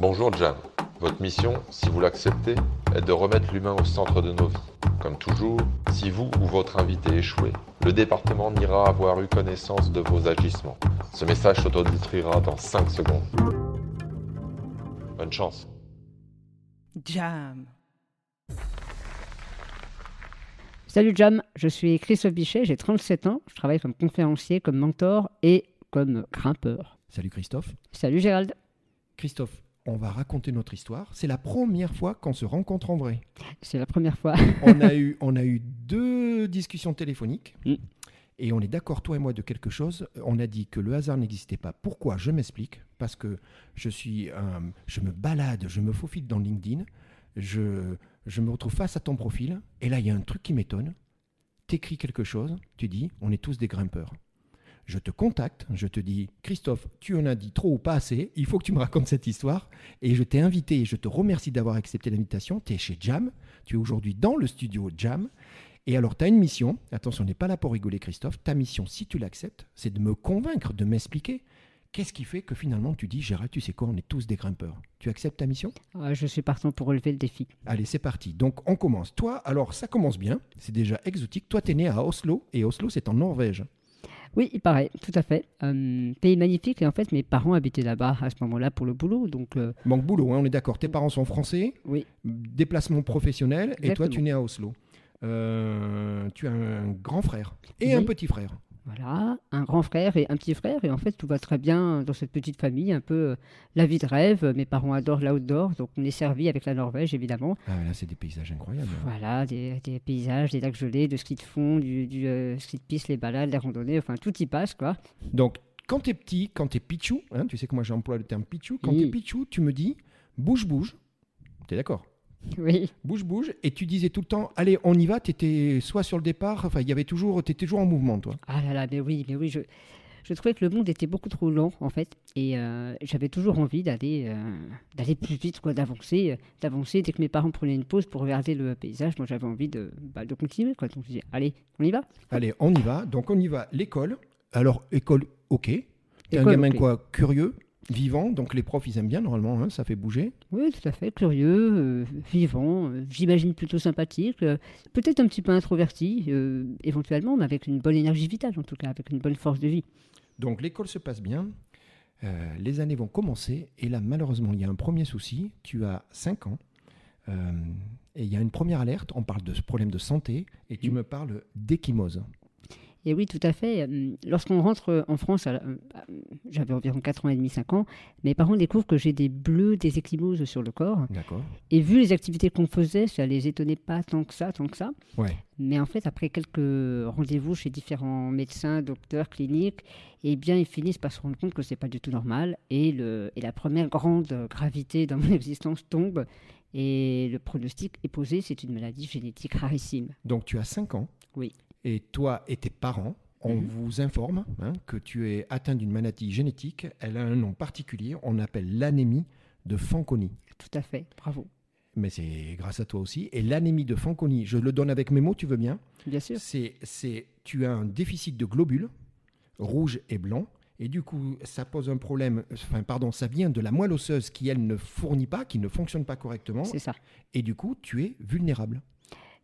Bonjour Jam. Votre mission, si vous l'acceptez, est de remettre l'humain au centre de nos vies. Comme toujours, si vous ou votre invité échouez, le département n'ira avoir eu connaissance de vos agissements. Ce message s'autodétruira dans 5 secondes. Bonne chance. Jam. Salut Jam, je suis Christophe Bichet, j'ai 37 ans, je travaille comme conférencier, comme mentor et comme grimpeur. Salut Christophe. Salut Gérald. Christophe, on va raconter notre histoire. C'est la première fois qu'on se rencontre en vrai. C'est la première fois. on, a eu, on a eu deux discussions téléphoniques. Mm. Et on est d'accord, toi et moi, de quelque chose. On a dit que le hasard n'existait pas. Pourquoi Je m'explique? Parce que je suis, un- je me balade, je me faufile dans LinkedIn, je, je me retrouve face à ton profil, et là, il y a un truc qui m'étonne. T'écris quelque chose, tu dis, on est tous des grimpeurs. Je te contacte, je te dis, Christophe, tu en as dit trop ou pas assez, il faut que tu me racontes cette histoire. Et je t'ai invité et je te remercie d'avoir accepté l'invitation. Tu es chez Jam, tu es aujourd'hui dans le studio Jam. Et alors, tu as une mission, attention, on n'est pas là pour rigoler, Christophe. Ta mission, si tu l'acceptes, c'est de me convaincre, de m'expliquer qu'est-ce qui fait que finalement tu dis, Gérald, tu sais quoi, on est tous des grimpeurs. Tu acceptes ta mission? Ah, je suis partant pour relever le défi. Allez, c'est parti. Donc, on commence. Toi, alors, ça commence bien, c'est déjà exotique. Toi, tu es né à Oslo, et Oslo, c'est en Norvège. Oui, il paraît, tout à fait. Euh, pays magnifique et en fait mes parents habitaient là-bas à ce moment-là pour le boulot, donc euh, Manque boulot, hein, on est d'accord. Tes parents sont français, oui, déplacement professionnel, et toi, tu né à Oslo. Euh, tu as un grand frère et un petit frère. Voilà, un grand frère et un petit frère et en fait tout va très bien dans cette petite famille, un peu euh, la vie de rêve. Mes parents adorent l'outdoor, donc on est servi avec la Norvège évidemment. Ah, là, c'est des paysages incroyables. Voilà, des, des paysages, des lacs gelés, de ski de fond, du, du, euh, ski de piste, les balades, les randonnées, enfin tout y passe quoi. Donc, quand tu es petit, quand tu es pichou, hein, tu sais que moi j'emploie le terme pichou, quand Oui. tu es pichou, tu me dis bouge, bouge. Tu es d'accord? Oui, Bouge, bouge. Et tu disais tout le temps allez, on y va. Tu étais soit sur le départ, enfin, il y avait toujours, tu étais toujours en mouvement, toi. ah là là, mais oui, mais oui, je, je trouvais que le monde était beaucoup trop lent en fait et euh, j'avais toujours envie d'aller euh, d'aller plus vite, quoi, d'avancer, euh, d'avancer. Dès que mes parents prenaient une pause pour regarder le paysage, moi j'avais envie de, bah, de continuer, quoi. Donc je dis allez, on y va. Allez, on y va. Donc, on y va. L'école. Alors, école, ok. T'es un gamin ok. quoi Curieux, vivant. Donc, les profs, ils aiment bien, normalement, hein, ça fait bouger. Oui, tout à fait, curieux, euh, vivant, euh, j'imagine plutôt sympathique, euh, peut-être un petit peu introverti, éventuellement, mais avec une bonne énergie vitale en tout cas, avec une bonne force de vie. Donc l'école se passe bien, les années vont commencer, et là malheureusement il y a un premier souci, tu as 5 ans, et il y a une première alerte, on parle de ce problème de santé, et tu Mm. me parles d'échymose. Et oui, tout à fait. euh, Lorsqu'on rentre en France, euh, j'avais environ 4 ans et demi, 5 ans, mes parents découvrent que j'ai des bleus, des échymoses sur le corps. D'accord Et vu les activités qu'on faisait, ça les étonnait pas tant que ça, tant que ça. Ouais. Mais en fait, après quelques rendez-vous chez différents médecins, docteurs, cliniques, eh bien, ils finissent par se rendre compte que c'est pas du tout normal. Et, le, et la première grande gravité dans mon existence tombe. Et le pronostic est posé, c'est une maladie génétique rarissime. Donc tu as 5 ans, Oui. Et toi et tes parents, on Mhm. vous informe hein, que tu es atteint d'une maladie génétique, elle a un nom particulier, on appelle l'anémie de Fanconi. Tout à fait, bravo. Mais c'est grâce à toi aussi. Et l'anémie de Fanconi, je le donne avec mes mots, tu veux bien? Bien sûr. c'est, c'est, tu as un déficit de globules, rouge et blanc, et du coup, ça pose un problème, enfin, pardon, ça vient de la moelle osseuse qui, elle, ne fournit pas, qui ne fonctionne pas correctement, C'est ça. et du coup, tu es vulnérable.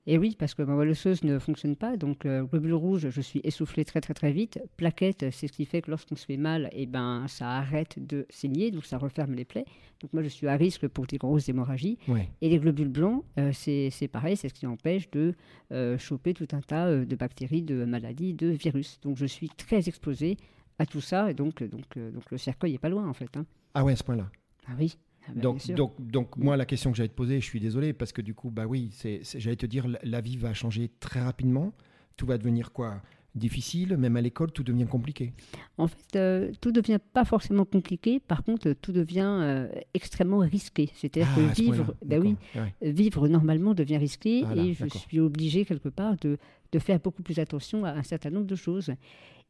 Et oui, parce que ma moelle osseuse ne fonctionne pas, donc euh, globule rouge, je suis essoufflé très très très vite. Plaquette, c'est ce qui fait que lorsqu'on se fait mal, eh ben, ça arrête de saigner, donc ça referme les plaies. Donc moi, je suis à risque pour des grosses hémorragies. Ouais. Et les globules blancs, euh, c'est pareil, c'est ce qui empêche de euh, choper tout un tas euh, de bactéries, de maladies, de virus. Donc je suis très exposé à tout ça, et donc, donc, donc le cercueil n'est pas loin en fait. hein. Ah ouais, à ce point-là. Ah oui. Ah bah, donc, donc, donc, moi, la question que j'allais te poser, je suis désolé, parce que du coup, bah oui, c'est, j'allais te dire, la, vie va changer très rapidement. Tout va devenir quoi? Difficile, même à l'école, tout devient compliqué. En fait, euh, tout devient pas forcément compliqué. Par contre, tout devient euh, extrêmement risqué. C'est-à-dire Ah, que ce vivre, ben oui, ouais. vivre normalement devient risqué Voilà, et je suis obligé quelque part de, de faire beaucoup plus attention à un certain nombre de choses.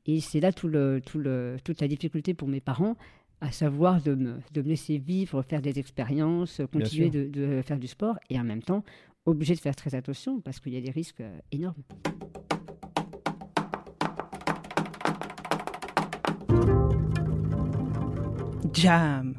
Et c'est là tout le, tout le, toute la difficulté pour mes parents, à savoir de me, de me laisser vivre, faire des expériences, continuer de, de faire du sport et en même temps obligé de faire très attention parce qu'il y a des risques euh, énormes. Jam.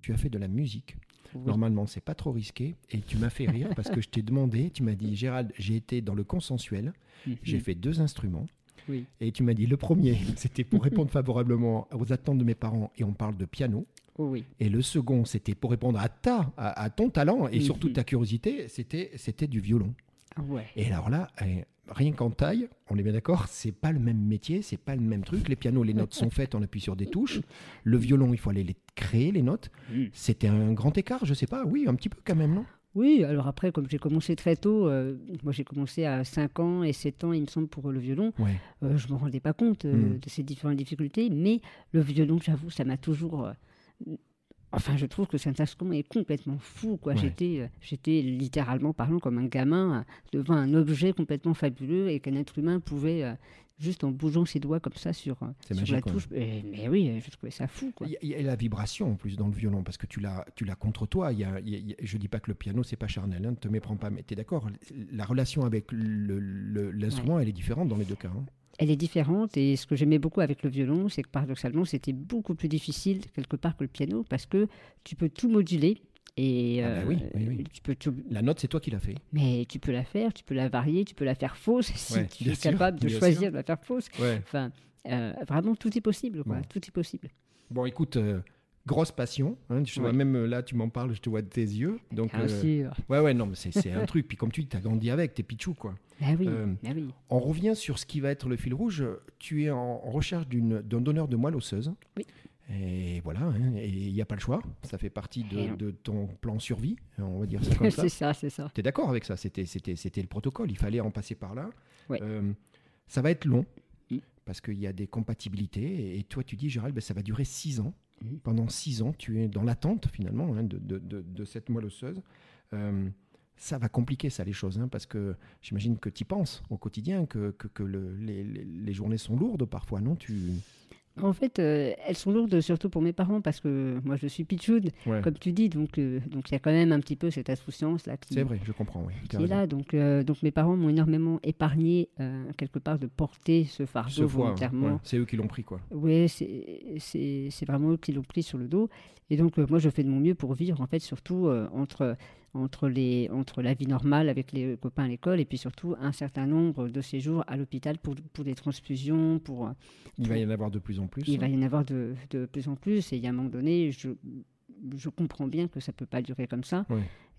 tu as fait de la musique. Oui. Normalement, c'est pas trop risqué. Et tu m'as fait rire parce que je t'ai demandé, tu m'as dit, Gérald, j'ai été dans le consensuel, Mhm. j'ai fait deux instruments. Oui. Et tu m'as dit, le premier, c'était pour répondre favorablement aux attentes de mes parents, et on parle de piano. Oh oui. Et le second, c'était pour répondre à ta, à, à ton talent et surtout Mhm. ta curiosité, c'était, c'était du violon. Ah ouais. Et alors là, eh, rien qu'en taille, on est bien d'accord, c'est pas le même métier, c'est pas le même truc. Les pianos, les notes sont faites, on appuie sur des touches. Le violon, il faut aller les créer, les notes. Mm. C'était un grand écart, je sais pas, oui, un petit peu quand même, non? Oui, alors après, comme j'ai commencé très tôt, euh, moi j'ai commencé à 5 ans et 7 ans, il me semble, pour le violon, Ouais. euh, je ne me rendais pas compte euh, Mm. de ces différentes difficultés, mais le violon, j'avoue, ça m'a toujours... Enfin, je trouve que cet instrument est complètement fou. Quoi. Ouais. J'étais, j'étais littéralement parlant comme un gamin devant un objet complètement fabuleux et qu'un être humain pouvait, juste en bougeant ses doigts comme ça sur, euh, sur magique, la touche. Mais, mais oui, je trouvais ça fou. Quoi. Il y, a- la vibration en plus dans le violon, parce que tu l'as, tu l'as contre toi. Il y a, il y je dis pas que le piano, c'est pas charnel, hein, ne te méprends pas, mais tu es d'accord. La relation avec l'instrument, elle est différente dans les deux cas. hein. Elle est différente et ce que j'aimais beaucoup avec le violon, c'est que paradoxalement, c'était beaucoup plus difficile quelque part que le piano parce que tu peux tout moduler. Et Ah bah euh, oui, oui, oui. tu peux tout, La note, c'est toi qui l'as fait. mais tu peux la faire, tu peux la varier, tu peux la faire fausse si Ouais, tu es sûr, capable de choisir sûr. de la faire fausse. Ouais. Enfin, euh, vraiment, tout est possible, quoi. Bon. Tout est possible. Bon, écoute, euh, grosse passion. hein, je vois même là, tu m'en parles, je te vois de tes yeux. Donc, Bien euh, sûr. ouais, ouais, non, mais c'est, un truc. Puis comme tu dis, tu as grandi avec, t'es pichou, quoi. Ben oui, ben oui. On revient sur ce qui va être le fil rouge. Tu es en, recherche d'un donneur de moelle osseuse. Oui. Et voilà, hein, et il n'y a pas le choix. Ça fait partie de, ton plan survie, on va dire ça comme ça. c'est ça, c'est ça. Tu es d'accord avec ça? C'était, le protocole, il fallait en passer par là. Ouais. Euh, ça va être long, Mm. parce qu'il y a des compatibilités. Et toi, tu dis, Gérald, ben, ça va durer six ans. Mm. Pendant six ans, tu es dans l'attente, finalement, hein, de, de- de- de cette moelle osseuse. Euh, ça va compliquer, ça, les choses, hein, parce que j'imagine que tu y penses au quotidien, que, que, que le- les, les- les journées sont lourdes parfois, non? Tu... En fait, euh, elles sont lourdes surtout pour mes parents parce que moi je suis pitchoud, Ouais. comme tu dis, donc euh, donc il y a quand même un petit peu cette insouciance là qui, C'est vrai, je comprends, oui. qui est là. Donc, euh, donc mes parents m'ont énormément épargné quelque part de porter ce fardeau Ce volontairement. ouais, c'est eux qui l'ont pris, quoi. Oui, c'est vraiment eux qui l'ont pris sur le dos. Et donc, moi, je fais de mon mieux pour vivre, en fait, surtout entre, entre, les, entre la vie normale avec les copains à l'école et puis surtout un certain nombre de séjours à l'hôpital pour, pour des transfusions. Pour, Il va y en avoir de plus en plus. il va y en avoir de, de plus en plus. Et il y a un moment donné, je, je comprends bien que ça ne peut pas durer comme ça.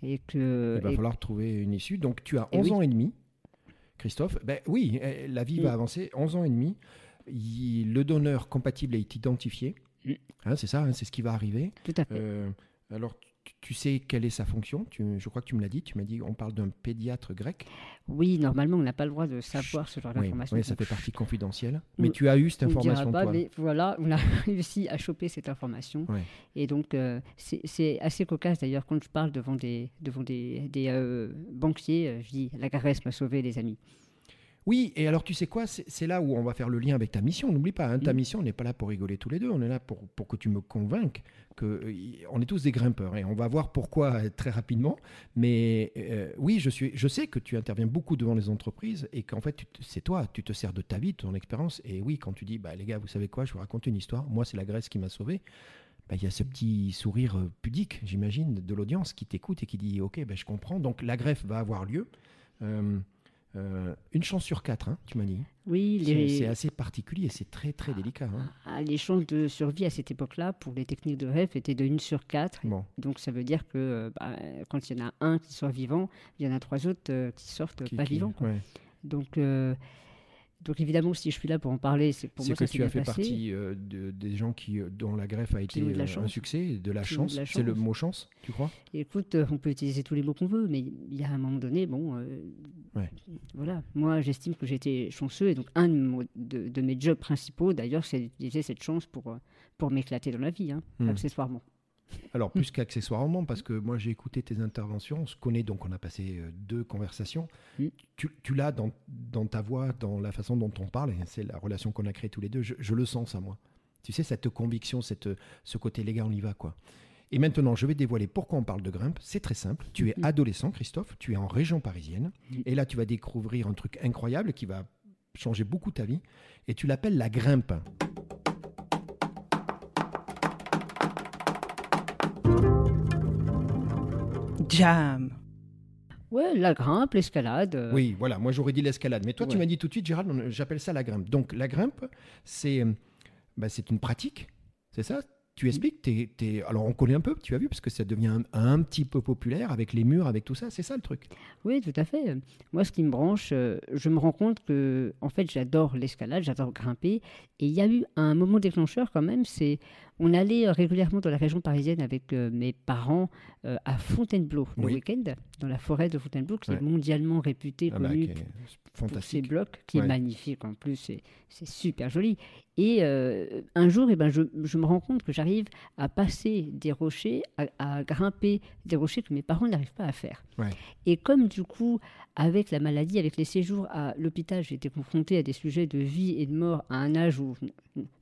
Et que, Il va et- falloir trouver une issue. Donc tu as Et 11 oui. ans et demi, Christophe. Ben oui, euh, la vie va Mm. avancer. 11 ans et demi. Il- le donneur compatible est identifié. Mm. Hein, c'est ça, hein, c'est ce qui va arriver. tout à fait. Euh, alors tu, sais quelle est sa fonction Tu- Je crois que tu me l'as dit. Tu m'as dit on parle d'un pédiatre grec. Oui, normalement, on n'a pas le droit de savoir ce genre Oui, d'informations. oui, ça fait partie confidentielle. on- Mais tu as eu cette information, pas, toi. mais voilà, on a réussi à choper cette information. Et donc, euh, c'est assez cocasse d'ailleurs quand je parle devant des, devant des, des, euh, banquiers. euh, je dis la Grèce m'a sauvé, les amis. Oui, et alors tu sais quoi, c'est là où on va faire le lien avec ta mission. N'oublie pas, hein, ta Mm. mission, on n'est pas là pour rigoler tous les deux, on est là pour, pour que tu me convainques que euh, on est tous des grimpeurs et on va voir pourquoi euh, très rapidement. Mais euh, oui, je, suis, je sais que tu interviens beaucoup devant les entreprises et qu'en fait, c'est toi, tu te sers de ta vie, de ton expérience. Et oui, quand tu dis, bah, les gars, vous savez quoi, je vous raconte une histoire, moi c'est la Grèce qui m'a sauvé. bah, Il y a ce petit sourire pudique, j'imagine, de l'audience qui t'écoute et qui dit Ok, bah, je comprends. Donc la greffe va avoir lieu. Euh, euh, une chance sur quatre, hein, tu m'as dit. Oui, C'est les, c'est assez particulier, c'est très très délicat. hein. ah, les chances de survie à cette époque-là pour les techniques de rêve étaient de 1 sur 4. Bon, Donc ça veut dire que euh, bah, quand il y en a un qui sort vivant, il y en a trois autres euh, qui sortent qui- pas qui- vivants. ouais. Donc, euh, donc évidemment, si je suis là pour en parler, c'est pour moi que ça tu as fait passé. partie euh, de- des gens qui, euh, dont la greffe a été euh, un succès, de la Qui chance. C'est le mot chance, tu crois? Écoute, on peut utiliser tous les mots qu'on veut, mais il y a un moment donné, bon, euh, Ouais. voilà. Moi, j'estime que j'étais chanceux, et donc un de, mon- de- de mes jobs principaux, d'ailleurs, c'est d'utiliser cette chance pour, pour m'éclater dans la vie, hein, Hmm. accessoirement. Alors, plus qu'accessoirement, parce que moi j'ai écouté tes interventions, on se connaît, donc on a passé euh, deux conversations. Mm. Tu, tu l'as dans, dans ta voix, dans la façon dont on parle, et c'est la relation qu'on a créée tous les deux. Je, je le sens, ça, moi. Tu sais, cette conviction, cette, ce côté, les gars, on y va, quoi. Et maintenant, je vais dévoiler pourquoi on parle de grimpe. C'est très simple. Tu es Mhm. adolescent, Christophe, tu es en région parisienne, et là, tu vas découvrir un truc incroyable qui va changer beaucoup ta vie, et tu l'appelles la grimpe. Jam. Ouais, la grimpe, l'escalade. euh, Oui, voilà, moi j'aurais dit l'escalade. Mais toi, tu m'as dit tout de suite, Gérald, on- j'appelle ça la grimpe. Donc la grimpe, c'est euh, bah, c'est une pratique, c'est ça? Tu expliques t'es- t'es- Alors on connaît un peu, tu as vu, parce que ça devient un, un petit peu populaire avec les murs, avec tout ça, c'est ça le truc? Oui, tout à fait. Moi, ce qui me branche, euh, je me rends compte que, en fait, j'adore l'escalade, j'adore grimper. Et il y a eu un moment déclencheur quand même. C'est, on allait euh, régulièrement dans la région parisienne avec euh, mes parents euh, à Fontainebleau le Oui. week-end, dans la forêt de Fontainebleau, qui Ouais. est mondialement réputée, Ah bah, connue pour ses blocs, qui Ouais. est magnifique en plus, c'est, super joli. Et euh, un jour, eh ben, je, je me rends compte que j'arrive à passer des rochers, à, à grimper des rochers que mes parents n'arrivent pas à faire. Ouais. Et comme du coup, avec la maladie, avec les séjours à l'hôpital, j'ai été confronté à des sujets de vie et de mort à un âge où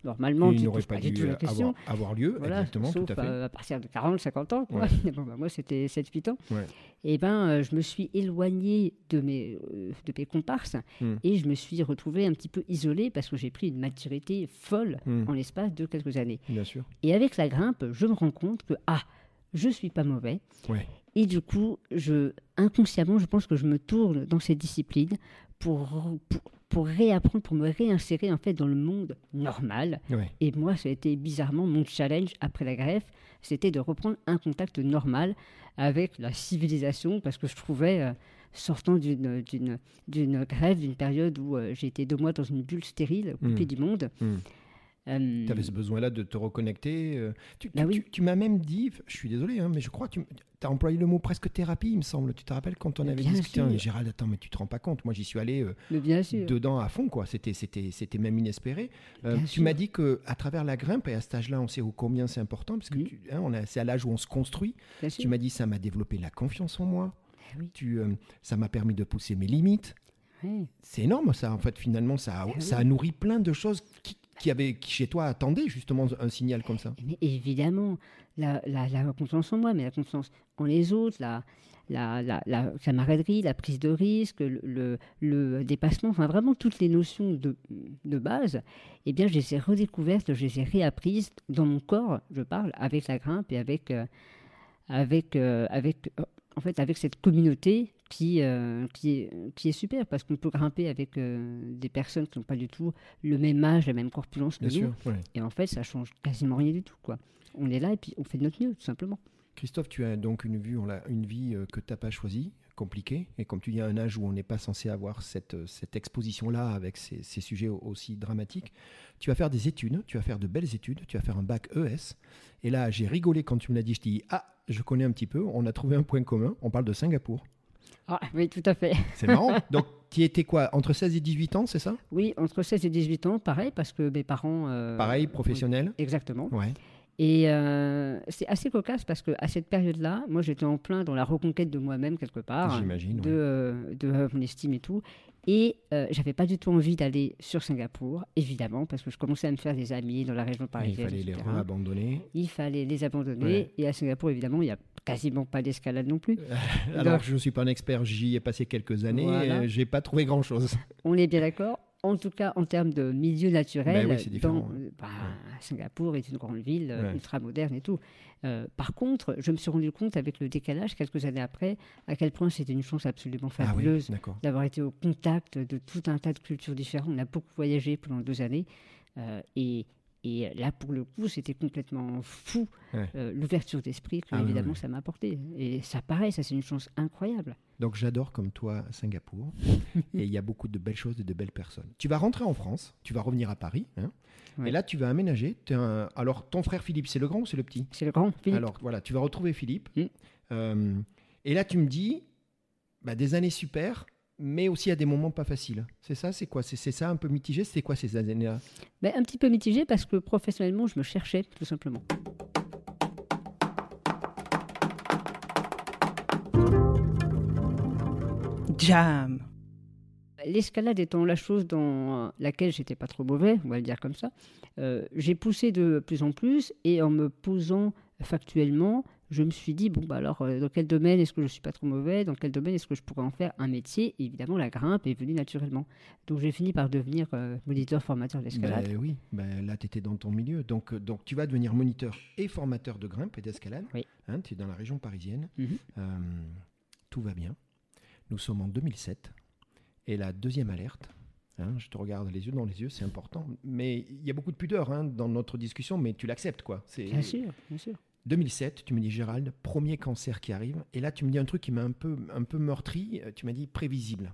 normalement tu ne poses pas pas du dû tout la question. avoir, avoir lieu, Voilà, exactement, sauf tout à fait. à partir de 40, 50 ans. Quoi. Ouais. Mais bon, bah, moi, c'était 7-8 ans. Ouais. Et ben, euh, je me suis éloignée de mes, euh, de mes comparses Hmm. et je me suis retrouvée un petit peu isolée parce que j'ai pris une maturité folle Hmm. en l'espace de quelques années. Bien sûr. Et avec la grimpe, je me rends compte que, ah, je suis pas mauvais. Ouais. Et du coup, je, inconsciemment, je pense que je me tourne dans cette discipline pour, pour, pour réapprendre, pour me réinsérer en fait dans le monde normal. Et moi, ça a été bizarrement mon challenge après la greffe, c'était de reprendre un contact normal avec la civilisation, parce que je trouvais, euh, sortant d'une, d'une, d'une grève, d'une période où euh, j'ai été deux mois dans une bulle stérile, coupée Mm. du monde. Mm. Euh, Tu avais ce besoin-là de te reconnecter. euh, Tu, Bah tu- oui. tu- tu m'as même dit, je suis désolé, hein, mais je crois que tu as employé le mot presque thérapie, il me semble. Tu te rappelles quand on Mais avait discuté hein, Gérald, attends, mais tu te rends pas compte. Moi, j'y suis allé euh, dedans à fond, quoi. C'était, c'était, c'était même inespéré. Euh, tu m'as dit que à travers la grimpe, et à cet âge-là, on sait combien c'est important, parce que tu- hein, on a, c'est à l'âge où on se construit. bien. Tu m'as dit, ça m'a développé la confiance en moi. Eh oui. Tu, ça m'a permis de pousser mes limites. C'est énorme, ça. En fait, finalement, ça a, Eh ça a nourri plein de choses qui, qui, avaient, qui chez toi attendaient justement un signal comme ça. Évidemment, la, la, confiance en moi, mais la confiance en les autres, la, la, la, la camaraderie, la prise de risque, le, le, le dépassement, enfin vraiment toutes les notions de, de base, eh bien, je les ai redécouvertes, je les ai réapprises dans mon corps, je parle, avec la grimpe et avec, euh, avec, euh, avec, euh, en fait, avec cette communauté qui, euh, qui, est, qui est super, parce qu'on peut grimper avec euh, des personnes qui n'ont pas du tout le même âge, la même corpulence que Bien nous. sûr. ouais. Et en fait, ça change quasiment rien du tout. Quoi. On est là et puis on fait de notre mieux, tout simplement. Christophe, tu as donc une, vue, on a une vie euh, que tu n'as pas choisie, compliquée, et comme tu dis, à un âge où on n'est pas censé avoir cette, cette exposition-là avec ces, ces sujets au- aussi dramatiques. Tu vas faire des études, tu vas faire de belles études, tu vas faire un bac ES. Et là, j'ai rigolé quand tu me l'as dit, je t'ai dit, ah, je connais un petit peu, on a trouvé un point commun, on parle de Singapour. Ah, oui, tout à fait. C'est marrant. donc, tu étais quoi, entre 16 et 18 ans, c'est ça? Oui, entre 16 et 18 ans, pareil, parce que mes parents. euh, Pareil, professionnel oui, exactement. Ouais. Et euh, c'est assez cocasse parce qu'à cette période-là, moi j'étais en plein dans la reconquête de moi-même quelque part, J'imagine. de, ouais. euh, de euh, mon estime et tout. Et j'avais pas du tout envie d'aller sur Singapour, évidemment, parce que je commençais à me faire des amis dans la région Il parisienne. fallait les etc. re-abandonner. Il fallait les abandonner. Ouais. Et à Singapour, évidemment, il n'y a quasiment pas d'escalade non plus. Alors, Donc- je ne suis pas un expert, j'y ai passé quelques années, Voilà. euh, j'ai pas trouvé grand-chose. On est bien d'accord. En tout cas, en termes de milieu naturel, Ben oui, c'est différent, dans- euh, bah, Singapour est une grande ville euh, Ouais. ultra moderne et tout. Euh, par contre, je me suis rendu compte avec le décalage, quelques années après, à quel point c'était une chance absolument Ah oui, fabuleuse d'avoir été au contact de tout un tas de cultures différentes. On a beaucoup voyagé pendant deux années. euh, et, et là, pour le coup, c'était complètement fou Ouais. euh, l'ouverture d'esprit que, Ah évidemment, oui. ça m'a apporté. Et ça paraît, ça c'est une chance incroyable. Donc j'adore comme toi Singapour. et il y a beaucoup de belles choses et de belles personnes. Tu vas rentrer en France, tu vas revenir à Paris. hein, Ouais. Et là, tu vas aménager. Un- Alors, ton frère Philippe, c'est le grand ou c'est le petit? C'est le grand Philippe. Alors, voilà, tu vas retrouver Philippe. Mm. Euh, et là, tu me dis, bah, des années super, mais aussi à des moments pas faciles. C'est ça, c'est quoi c'est, c'est ça un peu mitigé C'est quoi ces années-là Ben, un petit peu mitigé parce que professionnellement, je me cherchais, tout simplement. Jam. L'escalade étant la chose dans laquelle j'étais pas trop mauvais, on va le dire comme ça, euh, j'ai poussé de plus en plus et en me posant factuellement, je me suis dit, bon, bah alors, euh, dans quel domaine est-ce que je ne suis pas trop mauvais? Dans quel domaine est-ce que je pourrais en faire un métier? Et évidemment, la grimpe est venue naturellement. Donc, j'ai fini par devenir euh, moniteur formateur d'escalade. Ben oui, ben là, tu étais dans ton milieu. Donc, euh, donc, tu vas devenir moniteur et formateur de grimpe et d'escalade. Oui. Hein, tu es dans la région parisienne. Mhm. Tout va bien. Nous sommes en 2007. Et la deuxième alerte, hein, je te regarde les yeux dans les yeux, c'est important. Mais il y a beaucoup de pudeur hein, dans notre discussion, mais tu l'acceptes, quoi. C'est Bien sûr, bien sûr. 2007, tu me dis Gérald, premier cancer qui arrive. Et là, tu me dis un truc qui m'a un peu, un peu meurtri. Euh, Tu m'as dit prévisible.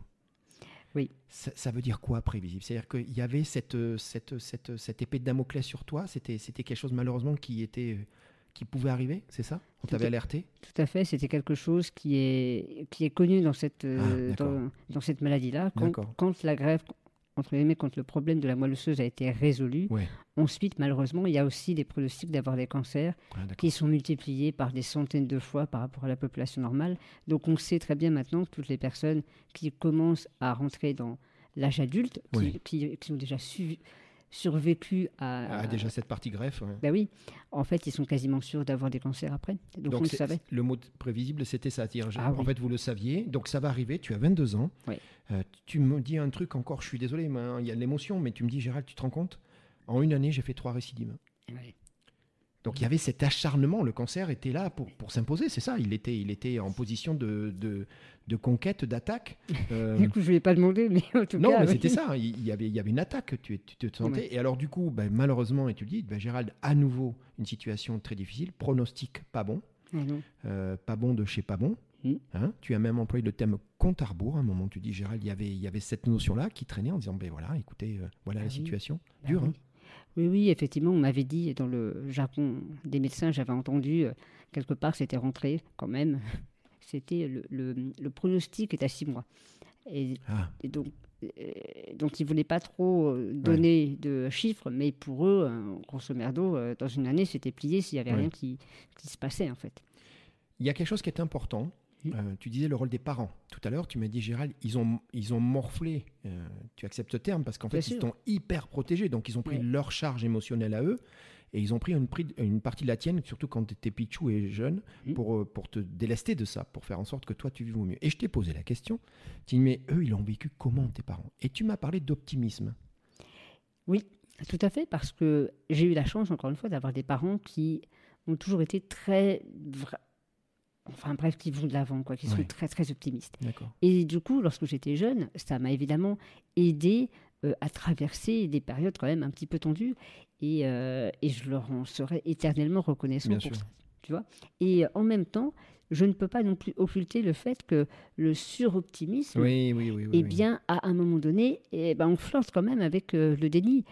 Oui. Ça, ça veut dire quoi prévisible? C'est-à-dire qu'il y avait cette, euh, cette, cette, cette épée de Damoclès sur toi? C'était, c'était quelque chose malheureusement qui était, qui pouvait arriver. C'est ça? On t'avait alerté? Tout à fait, c'était quelque chose qui est, qui est connu dans cette, euh, Ah, dans, dans cette maladie-là. Quand, D'accord. quand la grève, entre guillemets, quand le problème de la moelle osseuse a été résolu, Ouais. ensuite, malheureusement, il y a aussi des pronostics d'avoir des cancers Ah, qui sont multipliés par des centaines de fois par rapport à la population normale. Donc on sait très bien maintenant que toutes les personnes qui commencent à rentrer dans l'âge adulte, qui, Oui. qui- qui ont déjà su- survécu à... Ah, déjà cette partie greffe. ouais. Ben oui, en fait, ils sont quasiment sûrs d'avoir des cancers après. Donc, on le savait. le mot prévisible, c'était ça. Ah en oui. fait, vous le saviez. Donc, ça va arriver. Tu as 22 ans. Oui. Euh, tu me dis un truc encore. Je suis désolé, mais il y a de l'émotion. Mais tu me dis, Gérald, tu te rends compte? En une année, j'ai fait trois récidives. Ouais. Donc, il y avait cet acharnement. Le cancer était là pour, pour s'imposer. C'est ça. Il était, il était en position de, de, de conquête, d'attaque. Euh, Du coup, je ne vais pas demander, mais en tout non, cas. mais oui. c'était ça. Il y, avait, il y avait une attaque. Tu, tu te sentais. Ouais. Et alors, du coup, ben, malheureusement, et tu le dis, ben, Gérald, à nouveau, une situation très difficile. Pronostic pas bon. Non. Euh, pas bon de chez pas bon. Mm. Hein, tu as même employé le thème compte à rebours. À un moment, tu dis, Gérald, il y avait, il y avait cette notion-là qui traînait en disant, ben voilà, écoutez, euh, voilà Ah la oui. situation. Bah Dur, oui. hein Oui, oui, effectivement, on m'avait dit dans le jargon des médecins, j'avais entendu euh, quelque part, c'était rentré quand même. C'était le, le- le pronostic est à six mois. Et, Ah, et donc, euh, donc ils ne voulaient pas trop euh, donner de chiffres, mais pour eux, euh, grosso merdo, dans une année, c'était plié s'il n'y avait Ouais. rien qui, qui se passait en fait. Il y a quelque chose qui est important. Euh, tu disais le rôle des parents. Tout à l'heure, tu m'as dit, Gérald, ils ont, ils ont morflé. Euh, tu acceptes ce terme parce qu'en fait, ils t'ont hyper protégé. Donc, ils ont pris Ouais. leur charge émotionnelle à eux. Et ils ont pris une, partie de la tienne, surtout quand tu étais pichou et jeune, Mm. pour, euh, pour te délester de ça, pour faire en sorte que toi, tu vives au mieux. Et je t'ai posé la question. Tu dis, mais eux, ils l'ont vécu comment, tes parents? Et tu m'as parlé d'optimisme. Oui, tout à fait, parce que j'ai eu la chance, encore une fois, d'avoir des parents qui ont toujours été très. vra- Enfin bref, qui vont de l'avant, quoi, qui sont très très optimistes. Et du coup, lorsque j'étais jeune, ça m'a évidemment aidé euh, à traverser des périodes quand même un petit peu tendues. Et, euh, et je leur en serai éternellement reconnaissant Bien pour sûr. ça. Tu vois et euh, en même temps, je ne peux pas non plus occulter le fait que le suroptimisme, Oui, oui, oui. oui, eh bien, à un moment donné, eh ben, on flirte quand même avec le déni.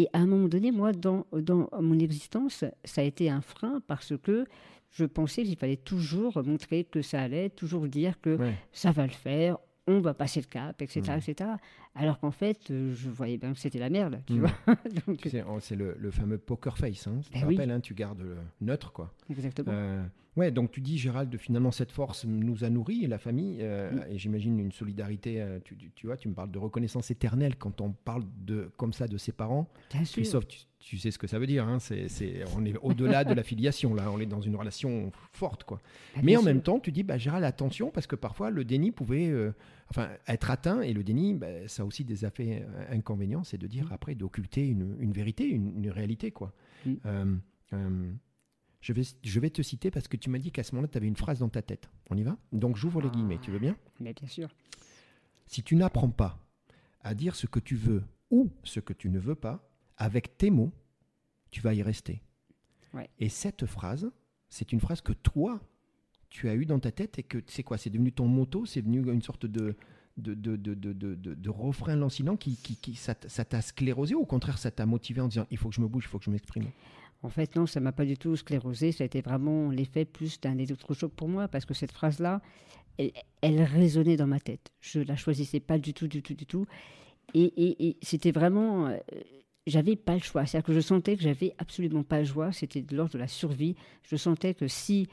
Et à un moment donné, moi, dans, dans mon existence, ça a été un frein parce que je pensais qu'il fallait toujours montrer que ça allait, toujours dire que Ouais. ça va le faire, on va passer le cap, etc. Etc. Alors qu'en fait, euh, je voyais bien que c'était la merde, tu Mm. vois. Donc, oh, c'est le, le fameux poker face. Hein. Tu te Ben oui. rappelles, hein, tu gardes le neutre, quoi. exactement. Euh, ouais, donc tu dis, Gérald, finalement, cette force nous a nourris, la famille, euh, Mm. et j'imagine une solidarité. euh, tu, tu- tu vois, tu me parles de reconnaissance éternelle quand on parle de, comme ça de ses parents. Bien sûr. Christophe, tu, tu sais ce que ça veut dire. Hein, c'est, c'est- on est au-delà de la filiation, là. On est dans une relation forte, quoi. Bah, Mais en sûr. même temps, tu dis, bah, Gérald, attention, parce que parfois, le déni pouvait euh, enfin, être atteint, et le déni, bah, ça a aussi des effets inconvénients, c'est de dire Mm. après, d'occulter une, une vérité, une, une réalité, quoi. Mm. Euh, je, vais, je vais te citer parce que tu m'as dit qu'à ce moment-là, tu avais une phrase dans ta tête. On y va? Donc, j'ouvre les Ah. guillemets, tu veux bien? Mais bien sûr. Si tu n'apprends pas à dire ce que tu veux ou ce que tu ne veux pas, avec tes mots, tu vas y rester. Ouais. Et cette phrase, c'est une phrase que toi, tu as eue dans ta tête et que c'est quoi? C'est devenu ton moto C'est devenu une sorte de, de, de, de, de, de- de- de refrain lancinant qui, qui, qui ça t'a sclérosé ou au contraire ça t'a motivé en disant il faut que je me bouge, il faut que je m'exprime? En fait, non, ça m'a pas du tout sclérosé. Ça a été vraiment l'effet plus d'un électrochoc pour moi, parce que cette phrase-là, elle, elle résonnait dans ma tête. Je la choisissais pas du tout, du tout, du tout. Et, et- et c'était vraiment, euh, j'avais pas le choix. C'est-à-dire que je sentais que j'avais absolument pas le choix. C'était de l'ordre de la survie. Je sentais que si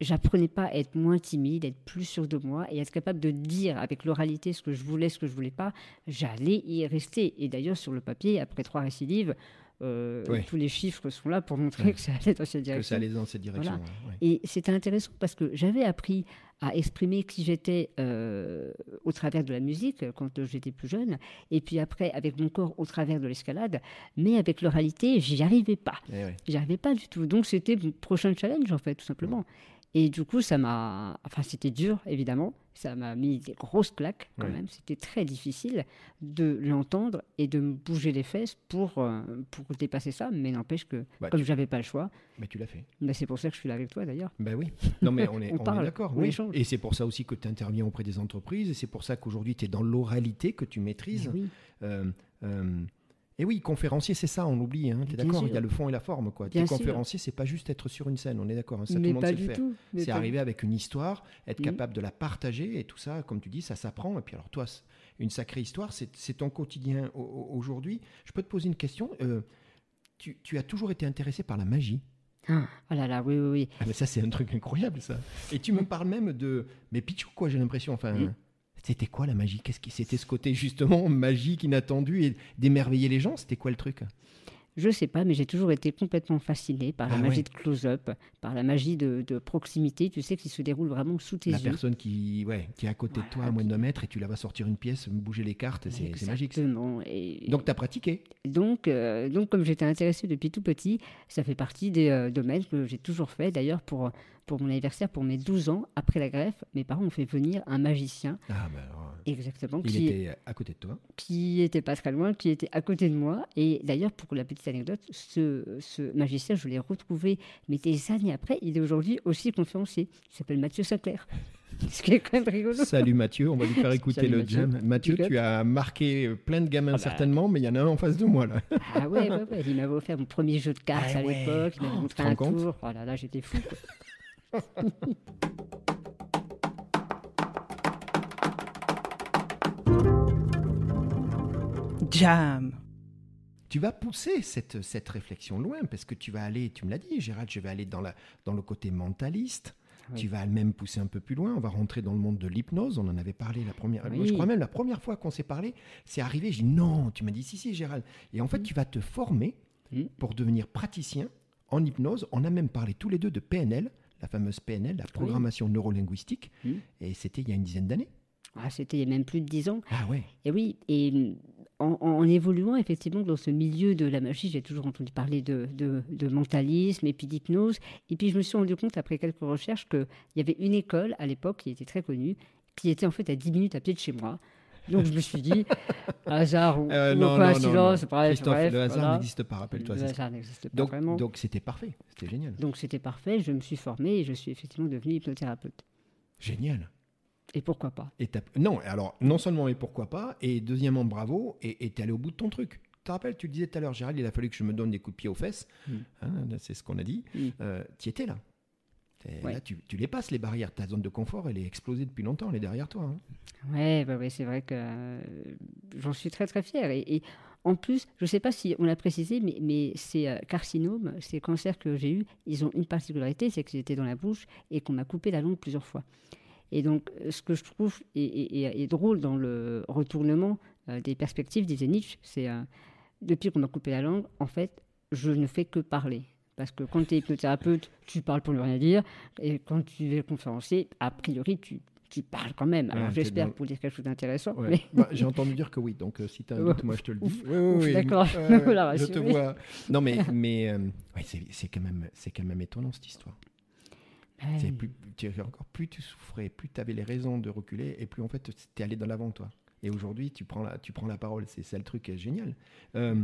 j'apprenais pas à être moins timide, être plus sûr de moi et être capable de dire avec l'oralité ce que je voulais, ce que je voulais pas, j'allais y rester. Et d'ailleurs, sur le papier, après trois récidives, euh, Oui. tous les chiffres sont là pour montrer que ça allait dans cette Que direction. ça allait dans cette direction. Voilà. ouais, ouais. Et c'était intéressant parce que j'avais appris à exprimer qui j'étais euh, au travers de la musique quand j'étais plus jeune, et puis après avec mon corps au travers de l'escalade, mais avec l'oralité, j'y arrivais pas. Eh. J'y arrivais pas du tout. Donc c'était mon prochain challenge en fait, tout simplement. Et du coup, ça m'a. Enfin, c'était dur, évidemment. Ça m'a mis des grosses claques quand Ouais. même. C'était très difficile de l'entendre et de me bouger les fesses pour, euh, pour dépasser ça. Mais n'empêche que, Bah, comme tu- j'avais pas le choix, Mais tu l'as fait. bah, c'est pour ça que je suis là avec toi d'ailleurs. Ben oui. Non, mais on est, On est d'accord. oui. échange. Et c'est pour ça aussi que tu interviens auprès des entreprises. Et c'est pour ça qu'aujourd'hui, tu es dans l'oralité que tu maîtrises. Oui. Euh, euh, et oui, conférencier, c'est ça, on l'oublie. Hein, tu es d'accord. Il y a le fond et la forme. Quoi. Bien sûr. conférencier, c'est pas juste être sur une scène, on est d'accord. hein, ça, tout le monde sait le faire. C'est arriver avec une histoire, être Mhm. capable de la partager et tout ça, comme tu dis, ça s'apprend. Et puis alors toi, une sacrée histoire, c'est ton quotidien au- au- aujourd'hui. Je peux te poser une question euh, tu, tu as toujours été intéressé par la magie? Ah, oh là là, oui, oui, oui. ah mais ça c'est un truc incroyable ça. Et tu me parles même de mais Pichou quoi, j'ai l'impression enfin Mhm. C'était quoi la magie? Qu'est-ce qui c'était ce côté justement magique inattendu et d'émerveiller les gens, c'était quoi le truc? Je sais pas, mais j'ai toujours été complètement fascinée par la Ah magie ouais. de close-up, par la magie de, de proximité, tu sais, qui se déroule vraiment sous tes La yeux. personne qui ouais, qui est à côté de toi à moins d'un mètre et tu la vas sortir une pièce, bouger les cartes, c'est c'est magique. ça. Exactement. Et Donc tu as pratiqué? Donc, euh, donc, comme j'étais intéressée depuis tout petit, ça fait partie des euh, domaines que j'ai toujours fait. D'ailleurs, pour, pour mon anniversaire, pour mes 12 ans, après la greffe, mes parents ont fait venir un magicien, Ah bah alors, exactement, il qui, était à côté de toi. qui était pas très loin, qui était à côté de moi. Et d'ailleurs, pour la petite anecdote, ce, ce magicien, je l'ai retrouvé, mais des années après, il est aujourd'hui aussi conférencier. Il s'appelle Mathieu Sinclair. Ce qui est quand même rigolo. Salut Mathieu, on va lui faire écouter Salut le Mathieu. jam. Mathieu, tu as marqué plein de gamins Ah bah. certainement, mais il y en a un en face de moi là. Ah ouais, ouais, ouais. Il m'avait offert mon premier jeu de cartes Ah à ouais. l'époque. Il m'avait Oh, montré un tour. Oh là là, j'étais fou. quoi. Jam. Tu vas pousser cette, cette réflexion loin parce que tu vas aller, tu me l'as dit Gérald, je vais aller dans, la, dans le côté mentaliste. Oui. Tu vas même pousser un peu plus loin. On va rentrer dans le monde de l'hypnose. On en avait parlé la première. Oui. Je crois même la première fois qu'on s'est parlé, c'est arrivé. J'ai dit non. Tu m'as dit si si Gérald. Et en fait, tu vas te former Mm. pour devenir praticien en hypnose. On a même parlé tous les deux de PNL, la fameuse PNL, la programmation neurolinguistique. Mm. Et c'était il y a une dizaine d'années. Ah, C'était il y a même plus de 10 ans. Ah ouais. Et oui, et en, en évoluant effectivement dans ce milieu de la magie, j'ai toujours entendu parler de, de- de mentalisme et puis d'hypnose. Et puis je me suis rendu compte après quelques recherches qu'il y avait une école à l'époque qui était très connue, qui était en fait à 10 minutes à pied de chez moi. Donc je me suis dit, hasard ou, Euh, ou non, non, coïncidence, bref, Christophe, bref, le hasard voilà. n'existe pas, rappelle-toi. Le hasard n'existe pas Donc, vraiment. donc c'était parfait, c'était génial. Donc c'était parfait, je me suis formée et je suis effectivement devenue hypnothérapeute. Génial. Et pourquoi pas? Et non, alors non seulement et pourquoi pas, et deuxièmement bravo, et tu allé au bout de ton truc. Tu te rappelles, tu le disais tout à l'heure, Gérald, il a fallu que je me donne des coups de pied aux fesses. Mm. Hein, c'est ce qu'on a dit. Mm. Euh, tu étais là? T'es- Ouais. Là, tu, tu les passes, les barrières. Ta zone de confort, elle est explosée depuis longtemps, elle est derrière toi. hein. Ouais, bah ouais, c'est vrai que euh, j'en suis très très fière. Et, et en plus, je ne sais pas si on l'a précisé, mais, mais ces euh, carcinomes, ces cancers que j'ai eus, ils ont une particularité, c'est qu'ils étaient dans la bouche et qu'on m'a coupé la langue plusieurs fois. Et donc, euh, ce que je trouve est, est- est- est drôle dans le retournement euh, des perspectives, disait Nietzsche, c'est depuis qu'on m'a coupé la langue, en fait, je ne fais que parler. Parce que quand tu es hypnothérapeute, tu parles pour ne rien dire. Et quand tu es conférencier, a priori, tu, tu parles quand même. Alors Ouais, j'espère dans- pour dire quelque chose d'intéressant. Ouais. mais- Bah, J'ai entendu dire que oui, donc euh, si tu as un doute, moi je te le dis. Ouf, Oui, oui, oui. d'accord. Je te vois. Non, mais, mais euh, ouais, c'est c'est quand, même- c'est quand même étonnant cette histoire. C'est plus, tu, encore plus tu souffrais, plus tu avais les raisons de reculer, et plus en fait tu es allé de l'avant, toi. Et aujourd'hui, tu prends la, tu prends la parole. C'est ça le truc génial. Euh,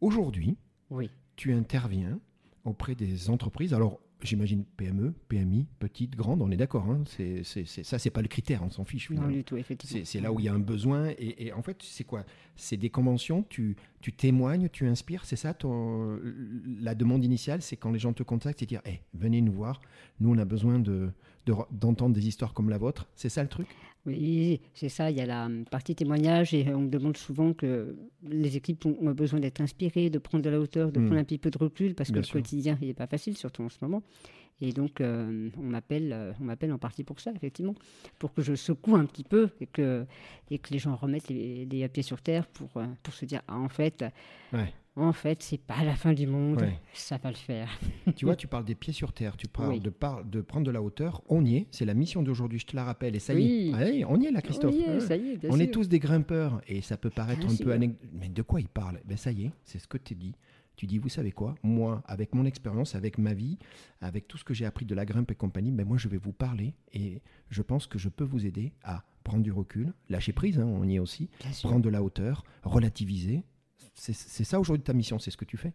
aujourd'hui, Oui. tu interviens auprès des entreprises. Alors, j'imagine PME, PMI, petite, grande, on est d'accord. Hein c'est, c'est, c'est- ça, c'est pas le critère, on s'en fiche. Non, du tout, effectivement. C'est, c'est là où il y a un besoin. Et, et en fait, c'est quoi? C'est des conventions, tu, tu témoignes, tu inspires. C'est ça ton, la demande initiale C'est quand les gens te contactent, c'est dire hey, venez nous voir. Nous, on a besoin de, de re- d'entendre des histoires comme la vôtre. C'est ça le truc? Oui, c'est ça. Il y a la hum, partie témoignage et on me demande souvent que les équipes ont, ont besoin d'être inspirées, de prendre de la hauteur, de Mm. prendre un petit peu de recul parce Bien que sûr. le quotidien, il n'est pas facile, surtout en ce moment. Et donc, euh, on m'appelle, euh, on m'appelle en partie pour ça, effectivement, pour que je secoue un petit peu et que, et que les gens remettent les, les pieds sur terre pour, euh, pour se dire, ah, en fait, Ouais. En fait, c'est pas la fin du monde, Ouais. ça va le faire. Tu vois, tu parles des pieds sur terre, tu parles Oui. de, par- de prendre de la hauteur. On y est, c'est la mission d'aujourd'hui, je te la rappelle. Et ça y est, on y est là, Christophe. Oui, Ouais. ça y est, bien on est tous des grimpeurs et ça peut paraître Bien un sûr. peu anecdotique. Mais de quoi il parle? Ben ça y est, c'est ce que tu dis. Tu dis, vous savez quoi? Moi, avec mon expérience, avec ma vie, avec tout ce que j'ai appris de la grimpe et compagnie, ben moi, je vais vous parler et je pense que je peux vous aider à prendre du recul, lâcher prise, hein, on y est aussi, Bien sûr. prendre de la hauteur, relativiser. C'est ça aujourd'hui ta mission, c'est ce que tu fais?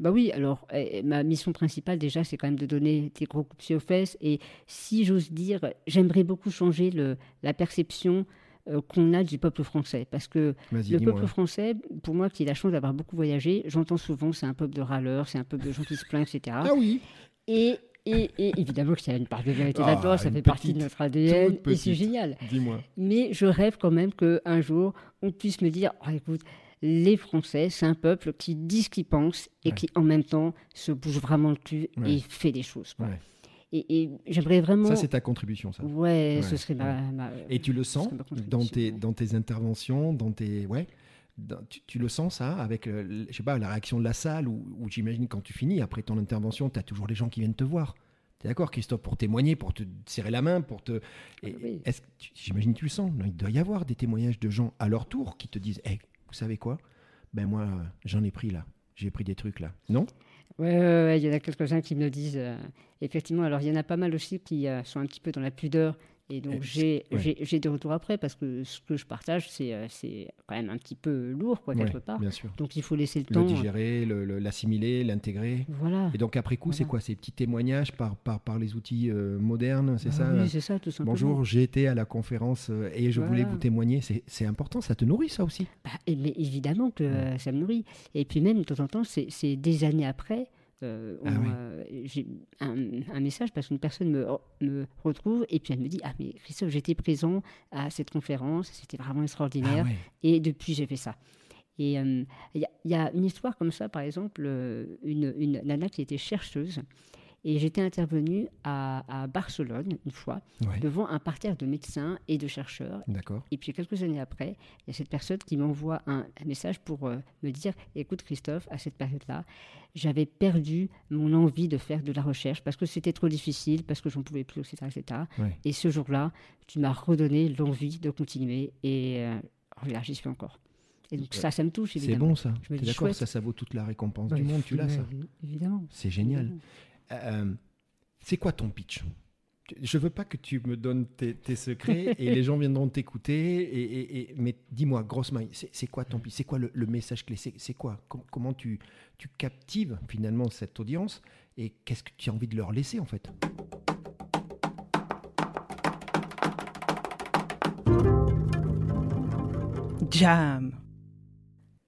Bah oui, alors euh, ma mission principale déjà, c'est quand même de donner des gros coups de pied aux fesses. Et si j'ose dire, j'aimerais beaucoup changer le, la perception euh, qu'on a du peuple français. Parce que le peuple français, pour moi qui ai la chance d'avoir beaucoup voyagé, j'entends souvent c'est un peuple de râleurs, c'est un peuple de gens qui se plaignent, etc. Ah oui Et, et, et évidemment qu'il y a une part de vérité Ah, là-dedans, ça fait partie de notre ADN, et c'est génial. Dis-moi. Mais je rêve quand même qu'un jour, on puisse me dire, Ah, écoute, les Français, c'est un peuple qui dit ce qu'il pense et Ouais. qui, en même temps, se bouge vraiment le cul Ouais. et fait des choses. quoi. Ouais. Et, et j'aimerais vraiment... Ça, c'est ta contribution, ça. Ouais, ce serait ma... ma- Et tu le sens dans tes, dans tes interventions, dans tes. Ouais. tu, tu le sens, ça, avec euh, je sais pas, la réaction de la salle, ou j'imagine quand tu finis, après ton intervention, tu as toujours les gens qui viennent te voir. Tu es d'accord, Christophe, pour témoigner, pour te serrer la main, pour te. et- Oui. est-ce J'imagine que tu le sens. Non, il doit y avoir des témoignages de gens à leur tour qui te disent Eh, Vous savez quoi? Ben moi, j'en ai pris là. J'ai pris des trucs là. Non? Ouais, ouais, il y en a quelques-uns qui me le disent. euh, effectivement, alors il y en a pas mal aussi qui euh, sont un petit peu dans la pudeur. Et donc j'ai ouais. des retours après parce que ce que je partage, c'est euh, quand même un petit peu lourd, quoi, quelque Ouais, part. Bien sûr. Donc il faut laisser le Le temps. digérer, le- le- l'assimiler, l'intégrer. Voilà. Et donc après coup, c'est quoi? Ces petits témoignages par, par, par les outils euh, modernes, c'est Ah ça? Oui, c'est ça, tout simplement. Bonjour, j'ai été à la conférence euh, et je voulais vous témoigner. C'est important, ça te nourrit ça aussi? Bah, et- mais évidemment que ça me nourrit. Et puis même, de temps en temps, c'est des années après, euh, on, Ah oui. euh, j'ai un, un message parce qu'une personne me, me retrouve et puis elle me dit Ah, mais Christophe, j'étais présent à cette conférence, c'était vraiment extraordinaire. Ah. Et depuis, j'ai fait ça. Et euh, il y, a- il y a une histoire comme ça, par exemple, euh, une, une nana qui était chercheuse. Et j'étais intervenue à, à Barcelone une fois, devant un parterre de médecins et de chercheurs. D'accord. Et puis quelques années après, il y a cette personne qui m'envoie un, un message pour euh, me dire Écoute, Christophe, à cette période-là, j'avais perdu mon envie de faire de la recherche parce que c'était trop difficile, parce que j'en pouvais plus, etc. etc. Et ce jour-là, tu m'as redonné l'envie de continuer. Et euh, là, j'y suis encore. Et donc, ça, ça me touche, C'est bon ça. Je me dis, d'accord. Ça, ça vaut toute la récompense Ouais, du monde. Tu l'as ça. Évidemment. C'est génial. Évidemment. Euh, c'est quoi ton pitch? Je veux pas que tu me donnes tes, tes secrets et les gens viendront t'écouter. Et, et- et- mais dis-moi, grosse maille, c'est c'est quoi ton pitch? C'est quoi le, le message clé? C'est c'est quoi? Com- Comment tu, tu captives finalement cette audience Et qu'est-ce que tu as envie de leur laisser en fait? Jam.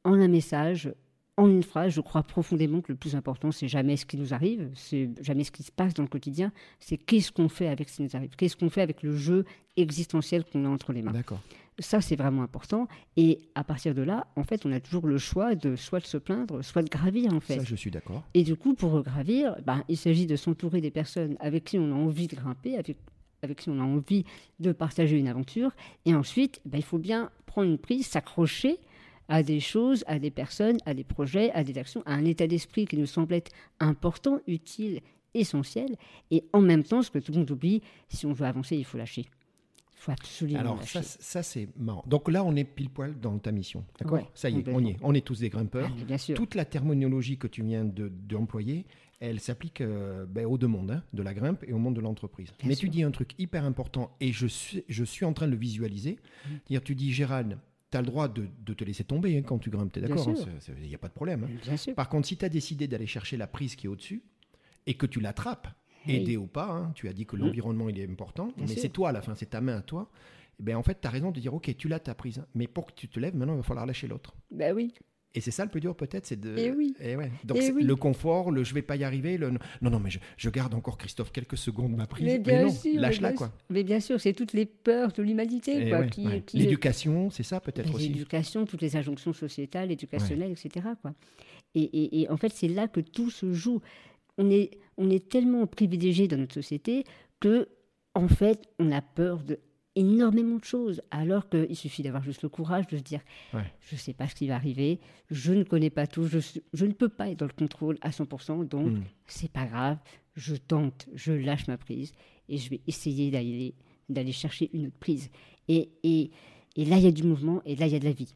en un message, en une phrase, je crois profondément que le plus important, c'est jamais ce qui nous arrive, c'est jamais ce qui se passe dans le quotidien, c'est qu'est-ce qu'on fait avec ce qui nous arrive, qu'est-ce qu'on fait avec le jeu existentiel qu'on a entre les mains. D'accord. Ça, c'est vraiment important. Et à partir de là, en fait, on a toujours le choix de soit de se plaindre, soit de gravir, en fait. Ça, je suis d'accord. Et du coup, pour gravir, ben, il s'agit de s'entourer des personnes avec qui on a envie de grimper, avec, avec qui on a envie de partager une aventure. Et ensuite, ben, il faut bien prendre une prise, s'accrocher à des choses, à des personnes, à des projets, à des actions, à un état d'esprit qui nous semble être important, utile, essentiel. Et en même temps, ce que tout le monde oublie, si on veut avancer, il faut lâcher. Il faut absolument Alors lâcher. ça, ça c'est marrant. Donc là, on est pile poil dans ta mission. D'accord Ouais, Ça y est, on y est. On est tous des grimpeurs. Ah, bien sûr. Toute la terminologie que tu viens de- d'employer, elle s'applique euh, ben, aux deux mondes, hein, de la grimpe et au monde de l'entreprise. Mais sûr. tu dis un truc hyper important et je suis, je suis en train de le visualiser. Mmh. Dire, tu dis, Gérald, tu as le droit de, de te laisser tomber hein, quand tu grimpes, tu es d'accord. Il n'y a pas de problème. hein. Par contre, si tu as décidé d'aller chercher la prise qui est au-dessus et que tu l'attrapes, Oui. aidé ou pas, hein, tu as dit que Mhm. l'environnement il est important, Bien mais c'est toi à la fin, c'est ta main à toi. Eh ben, en fait, tu as raison de dire, ok, tu l'as ta prise, hein, mais pour que tu te lèves, maintenant, il va falloir lâcher l'autre. Ben oui. Et c'est ça le plus dur peut-être, c'est de... Eh oui. Eh ouais. Donc Eh c'est oui. le confort, le je vais pas y arriver, le non, non, mais je, je garde encore Christophe quelques secondes ma prise. Mais bien non, sûr, mais lâche-la bien quoi. Mais bien sûr, c'est toutes les peurs de l'humanité. Eh quoi, ouais, qui- ouais. qui- L'éducation, c'est ça peut-être aussi. L'éducation, toutes les injonctions sociétales, éducationnelles, etc. Quoi. Et, et- et en fait, c'est là que tout se joue. On est, on est tellement privilégié dans notre société que, en fait, on a peur de énormément de choses, alors qu'il suffit d'avoir juste le courage de se dire Ouais. je ne sais pas ce qui va arriver, je ne connais pas tout, je, ne peux pas être dans le contrôle à 100%, donc Mm. c'est pas grave, je tente, je lâche ma prise et je vais essayer d'aller d'aller chercher une autre prise. Et, et, et là, il y a du mouvement et là, il y a de la vie.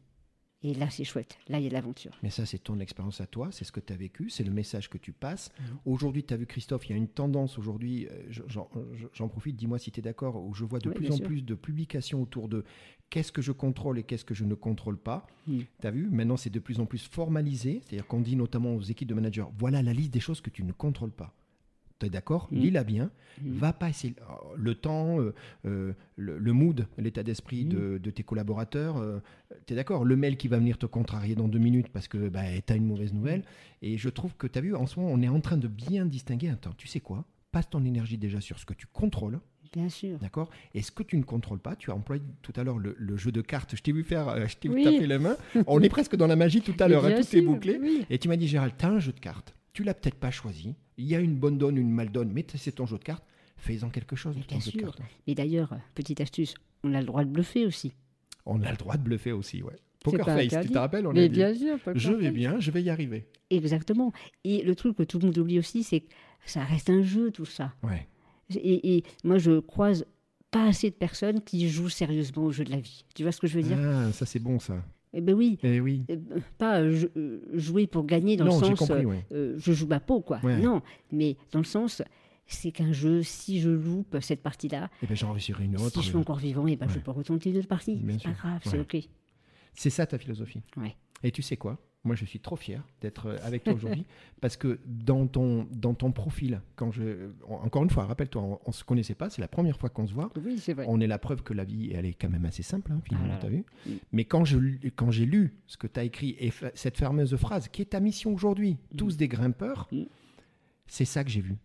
Et là, c'est chouette, là, il y a de l'aventure. Mais ça, c'est ton expérience à toi, c'est ce que tu as vécu, c'est le message que tu passes. Mhm. Aujourd'hui, tu as vu Christophe, il y a une tendance aujourd'hui, euh, je- j'en profite, dis-moi si tu es d'accord, où je vois de Oui, plus en sûr. plus de publications autour de qu'est-ce que je contrôle et qu'est-ce que je ne contrôle pas. Mm. Tu as vu, maintenant c'est de plus en plus formalisé, c'est-à-dire qu'on dit notamment aux équipes de managers, voilà la liste des choses que tu ne contrôles pas. Tu es d'accord Mm. Lis-la bien. Mm. Va pas essayer. Le temps, euh, euh, le, le mood, l'état d'esprit Mm. de, de tes collaborateurs. tu es d'accord Le mail qui va venir te contrarier dans deux minutes parce que bah, tu as une mauvaise nouvelle. Et je trouve que tu as vu, en ce moment, on est en train de bien distinguer. Attends, tu sais quoi? Passe ton énergie déjà sur ce que tu contrôles. Bien sûr. D'accord? Et ce que tu ne contrôles pas, tu as employé tout à l'heure le, le jeu de cartes. Je t'ai vu faire, euh, je t'ai vu taper les mains. On est presque dans la magie tout à l'heure, hein, tout est bouclé. oui. Et tu m'as dit, Gérald, tu as un jeu de cartes. Tu l'as peut-être pas choisi. Il y a une bonne donne, une mal donne, mais c'est ton jeu de cartes. Fais-en quelque chose de Mais ton bien jeu de sûr. cartes. Et d'ailleurs, petite astuce, on a le droit de bluffer aussi. On a le droit de bluffer aussi, ouais. Poker face, tu te rappelles on a Mais dit, bien sûr. Je vais bien, je vais y arriver. Exactement. Et le truc que tout le monde oublie aussi, c'est que ça reste un jeu, tout ça. Ouais. Et, et moi, je croise pas assez de personnes qui jouent sérieusement au jeu de la vie. Tu vois ce que je veux dire? Ah, ça c'est bon ça. Eh ben oui. Eh oui. Euh, Pas euh, je- euh, jouer pour gagner dans non, le sens compris, euh, ouais. euh, je joue ma peau, quoi. Ouais. Non, mais dans le sens, c'est qu'un jeu, si je loupe cette partie-là, Eh ben j'en réussirai une autre. si je suis encore vivant, et ben, je Ouais. peux retenter une autre partie. C'est pas grave, c'est. OK. C'est ça ta philosophie. Et tu sais quoi? Moi, je suis trop fier d'être euh, avec toi aujourd'hui parce que dans ton, dans ton profil, quand je, encore une fois, rappelle-toi, on, on se connaissait pas, c'est la première fois qu'on se voit. Oui, c'est vrai. On est la preuve que la vie, elle est quand même assez simple, hein, finalement, Ah t'as là. vu Mm. Mais quand je quand j'ai lu ce que tu as écrit et fa- cette fameuse phrase, qui est ta mission aujourd'hui, tous des grimpeurs, Mm. c'est ça que j'ai vu.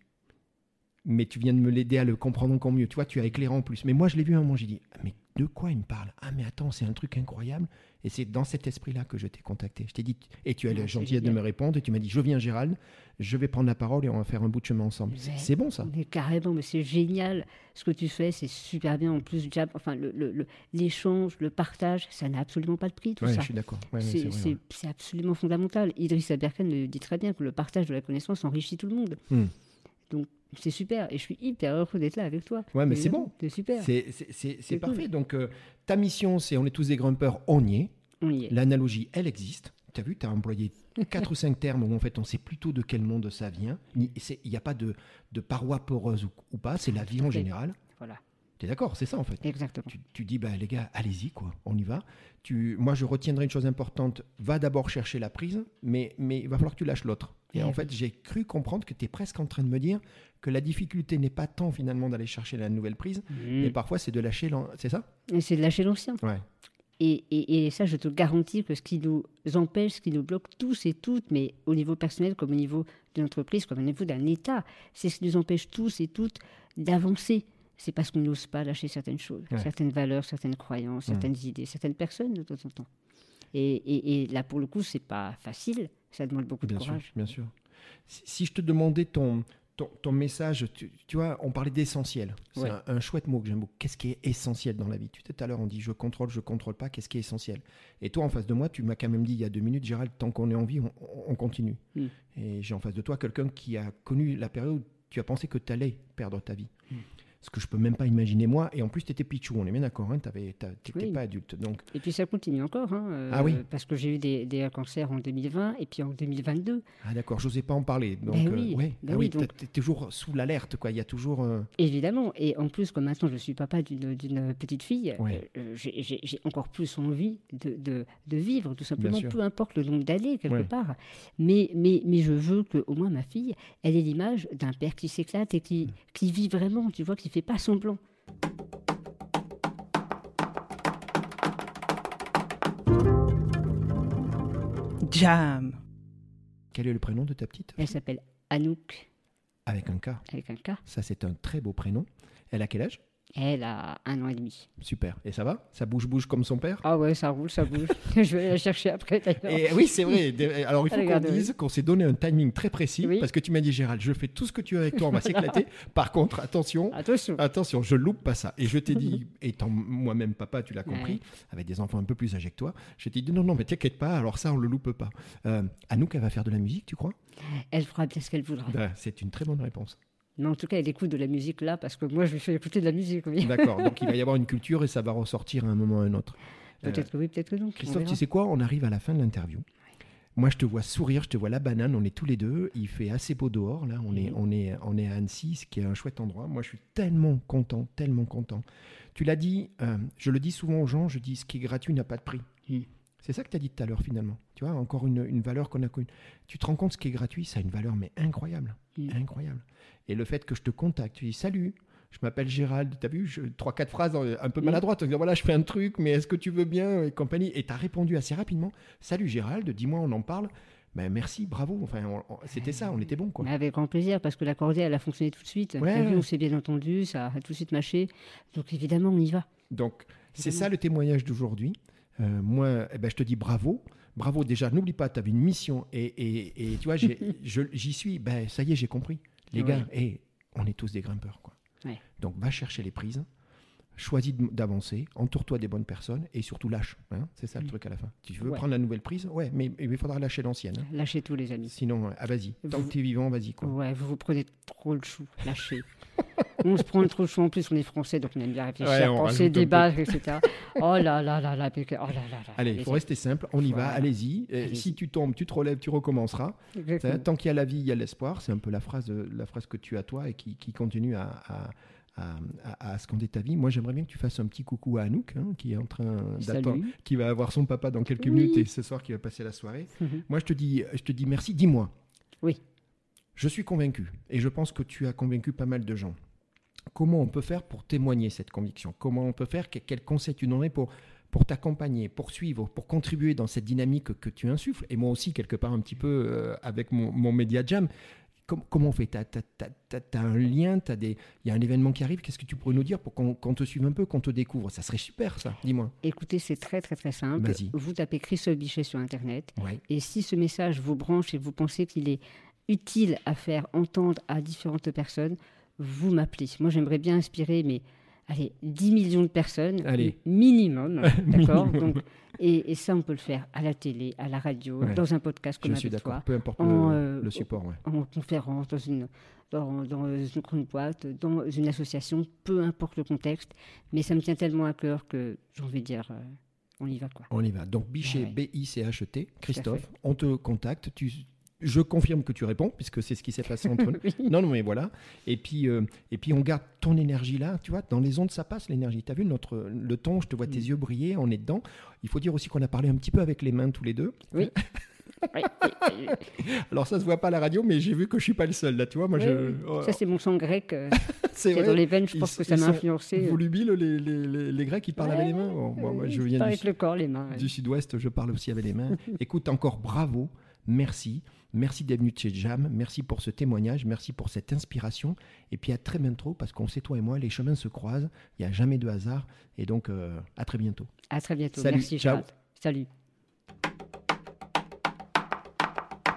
Mais tu viens de me l'aider à le comprendre encore mieux. Tu vois, tu as éclairé en plus. Mais moi, je l'ai vu un moment, j'ai dit, mais de quoi il me parle Ah, mais attends, c'est un truc incroyable. Et c'est dans cet esprit-là que je t'ai contacté. Je t'ai dit, et tu as la gentillesse de me répondre, et tu m'as dit, je viens Gérald, je vais prendre la parole et on va faire un bout de chemin ensemble. C'est bon ça Mais carrément, mais c'est génial. Ce que tu fais, c'est super bien. En plus, enfin, le- le- le- l'échange, le, partage, ça n'a absolument pas de prix, tout Ouais, ça. je suis d'accord. Ouais, c'est absolument fondamental. Idriss Aberkan le dit très bien que le partage de la connaissance enrichit tout le monde. Hmm. Donc, c'est super. Et je suis hyper heureux d'être là avec toi. Ouais, mais c'est bon. C'est super. C'est- parfait. cool. Donc, euh, ta mission, c'est on est tous des grimpeurs, on y est. On y est. L'analogie, elle existe. Tu as vu, tu as employé quatre ou cinq termes où en fait on sait plutôt de quel monde ça vient. Il n'y a pas de, de paroi poreuse ou, ou pas, c'est la vie en général. Voilà. Tu es d'accord, c'est ça en fait. Exactement. Tu, tu dis, bah, les gars, allez-y, quoi, on y va. Tu, moi, je retiendrai une chose importante, va d'abord chercher la prise, mais, mais il va falloir que tu lâches l'autre. Et en fait, j'ai cru comprendre que tu es presque en train de me dire que la difficulté n'est pas tant finalement d'aller chercher la nouvelle prise, mais Mm. parfois c'est de lâcher, l'an- c'est ça? C'est de lâcher l'ancien. Ouais. Et, et- et ça, je te garantis que ce qui nous empêche, ce qui nous bloque tous et toutes, mais au niveau personnel comme au niveau de l'entreprise, comme au niveau d'un État, c'est ce qui nous empêche tous et toutes d'avancer. C'est parce qu'on n'ose pas lâcher certaines choses, Ouais. certaines valeurs, certaines croyances, certaines idées, certaines personnes de temps en temps. Et, et- et là, pour le coup, c'est pas facile. Ça demande beaucoup Bien de sûr, courage. bien sûr. Si, si je te demandais ton, ton, ton message, tu, tu vois, on parlait d'essentiel. C'est Ouais. un, un chouette mot que j'aime beaucoup. Qu'est-ce qui est essentiel dans la vie? Tu tout à l'heure, on dit je contrôle, je contrôle pas. Qu'est-ce qui est essentiel? Et toi, en face de moi, tu m'as quand même dit il y a deux minutes, Gérald, tant qu'on est en vie, on, on continue. Mm. Et j'ai en face de toi quelqu'un qui a connu la période où tu as pensé que tu allais perdre ta vie. Ce que je peux même pas imaginer moi. Et en plus, tu étais pichou, on est bien d'accord. Hein, tu n'étais Oui. pas adulte. Donc, Et puis ça continue encore. hein, euh, Ah oui. Parce que j'ai eu des, des cancers en 2020 et puis en 2022. ah d'accord, j'osais pas en parler. Donc, Ben euh, oui, ouais. ben ah oui, oui, donc- tu es toujours sous l'alerte. quoi. Il y a toujours. euh, Évidemment, et en plus, comme maintenant je suis papa d'une petite fille, Ouais. euh, j'ai- encore plus envie de, de- de vivre, tout simplement, peu importe le nombre d'années, quelque Ouais. part. Mais, mais, mais je veux qu'au moins ma fille, elle ait l'image d'un père qui s'éclate et qui, qui vit vraiment, tu vois, qui fait pas semblant. Jam. Quel est le prénom de ta petite? Elle s'appelle Anouk, Avec un K. avec un K, Ça, c'est un très beau prénom. Elle a quel âge? Elle a un an et demi. Super. Et ça va? Ça bouge-bouge comme son père? Ah ouais, ça roule, ça bouge. je vais la chercher après d'ailleurs. Et oui, c'est vrai. Alors, il faut qu'on dise qu'on s'est donné un timing très précis Oui. parce que tu m'as dit, Gérald, je fais tout ce que tu veux avec toi, on va s'éclater. Par contre, attention, Attention. attention, je loupe pas ça. Et je t'ai dit, étant moi-même papa, tu l'as compris, Ouais. avec des enfants un peu plus âgés que toi, je t'ai dit, non, non, mais t'inquiète pas, alors ça, on le loupe pas. Euh, Anouk, elle va faire de la musique, tu crois? Elle fera bien ce qu'elle voudra. Ben, C'est une très bonne réponse. Mais en tout cas, elle écoute de la musique là, parce que moi, je lui fais écouter de la musique, oui. D'accord, donc il va y avoir une culture et ça va ressortir à un moment ou à un autre. Peut-être que oui, peut-être que non. on Christophe, tu sais quoi On arrive à la fin de l'interview. Moi, je te vois sourire, je te vois la banane, on est tous les deux. Il fait assez beau dehors, là. On, est, on, est, on est à Annecy, ce qui est un chouette endroit. Moi, je suis tellement content, tellement content. Tu l'as dit, euh, je le dis souvent aux gens, je dis ce qui est gratuit n'a pas de prix. Mhm. C'est ça que tu as dit tout à l'heure, finalement. Tu vois, encore une, une valeur qu'on a connue. Tu te rends compte, ce qui est gratuit, ça a une valeur, mais incroyable. Mhm. Incroyable. Et le fait que je te contacte, tu dis salut, je m'appelle Gérald, tu as vu, je- trois, quatre phrases un peu Mhm. maladroites, en disant voilà, je fais un truc, mais est-ce que tu veux bien et compagnie. Et tu as répondu assez rapidement salut Gérald, dis-moi, on en parle. Ben, merci, bravo. Enfin, c'était ça, on était bon, quoi. Avec grand plaisir, parce que la cordée, elle a fonctionné tout de suite. Ouais, T'as vu, on s'est bien entendu, ça a tout de suite mâché. Donc évidemment, on y va. Donc, c'est ça le témoignage d'aujourd'hui. Euh, moi, eh ben, je te dis bravo. Bravo, déjà, n'oublie pas, tu avais une mission. Et, et- et tu vois, j'y suis. Ben, ça y est, j'ai compris. Les Ouais. gars, eh, on est tous des grimpeurs. Quoi. Ouais. Donc, va chercher les prises. Choisis d'avancer, entoure-toi des bonnes personnes et surtout lâche. hein. c'est ça le truc à la fin. Tu veux Ouais. prendre la nouvelle prise? Ouais, mais il faudra lâcher l'ancienne. hein. Lâchez tout, les amis. Sinon, ah, vas-y. Tant Vous- que tu es vivant, vas-y. quoi. Ouais, vous vous prenez trop le chou. Lâchez. on se prend trop le chou. En plus, on est français, donc on aime bien réfléchir, Ouais, on penser, débattre, etc. Oh là là là là. Oh là là là. Allez, il faut rester simple. On y va, allez-y. Si tu tombes, tu te relèves, tu recommenceras. Tant qu'il y a la vie, il y a l'espoir. C'est un peu la phrase, euh, la phrase que tu as toi et qui, qui continue à, à, à- à- à scander ta vie. Moi, j'aimerais bien que tu fasses un petit coucou à Anouk, hein, qui est en train d'attendre, qui va avoir son papa dans quelques Oui. minutes et ce soir qui va passer la soirée. Mhm. Moi, je te dis, je te dis merci. Dis-moi. Oui. Je suis convaincu et je pense que tu as convaincu pas mal de gens. Comment on peut faire pour témoigner cette conviction? Comment on peut faire? Que- Quels conseils tu donnerais pour pour t'accompagner, pour suivre, pour contribuer dans cette dynamique que tu insuffles, et moi aussi, quelque part, un petit peu euh, avec mon, mon Média Jam. Com- comment on fait? Tu as, un lien, t'as des... il y a un événement qui arrive, qu'est-ce que tu pourrais nous dire pour qu'on te suive un peu, qu'on te découvre? Ça serait super, ça, dis-moi. Écoutez, c'est très très très simple. Vas-y. Vous tapez Christophe Bichet sur Internet. Ouais. Et si ce message vous branche et vous pensez qu'il est utile à faire entendre à différentes personnes, vous m'appelez. Moi, j'aimerais bien inspirer, mais allez, 10 millions de personnes, Allez. minimum, d'accord et, et ça, on peut le faire à la télé, à la radio, Ouais. dans un podcast comme Je suis d'accord, peu importe En, le, euh, le support. Ouais. en conférence, dans une, dans, dans une grande boîte, dans une association, peu importe le contexte. Mais ça me tient tellement à cœur que j'ai envie de dire, euh, on y va quoi. On y va. Donc Bichet, Ouais. B-I-C-H-E-T, Christophe, fait. on te contacte. Tu, je confirme que tu réponds, puisque c'est ce qui s'est passé entre nous. Oui. Non, non, mais voilà. Et puis, euh, et puis on garde ton énergie là. Tu vois, dans les ondes, ça passe l'énergie. Tu as vu notre, le ton, je te vois tes yeux briller, on est dedans. Il faut dire aussi qu'on a parlé un petit peu avec les mains tous les deux. Oui. Oui, oui, oui. Alors ça se voit pas à la radio, mais j'ai vu que je suis pas le seul là. Tu vois, moi, je. oh, Ça, c'est mon sang grec euh, c'est dans les veines. Je Ils- pense que ça m'a influencé. Volubiles, les, les, les, les Grecs, ils parlent avec les mains? Bon, moi, moi, je Euh, viens pas du, avec le corps, les mains. ouais. du sud-ouest, je parle aussi avec les mains. Écoute, encore bravo, merci. Merci d'être venu de chez Jam, merci pour ce témoignage, merci pour cette inspiration. Et puis à très bientôt, parce qu'on sait, toi et moi, les chemins se croisent, il n'y a jamais de hasard. Et donc, euh, à très bientôt. À très bientôt. Salut, Merci, ciao. Salut.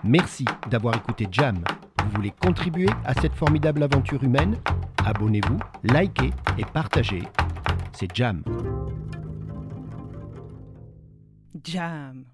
Merci d'avoir écouté Jam. Vous voulez contribuer à cette formidable aventure humaine? Abonnez-vous, likez et partagez. C'est Jam. Jam.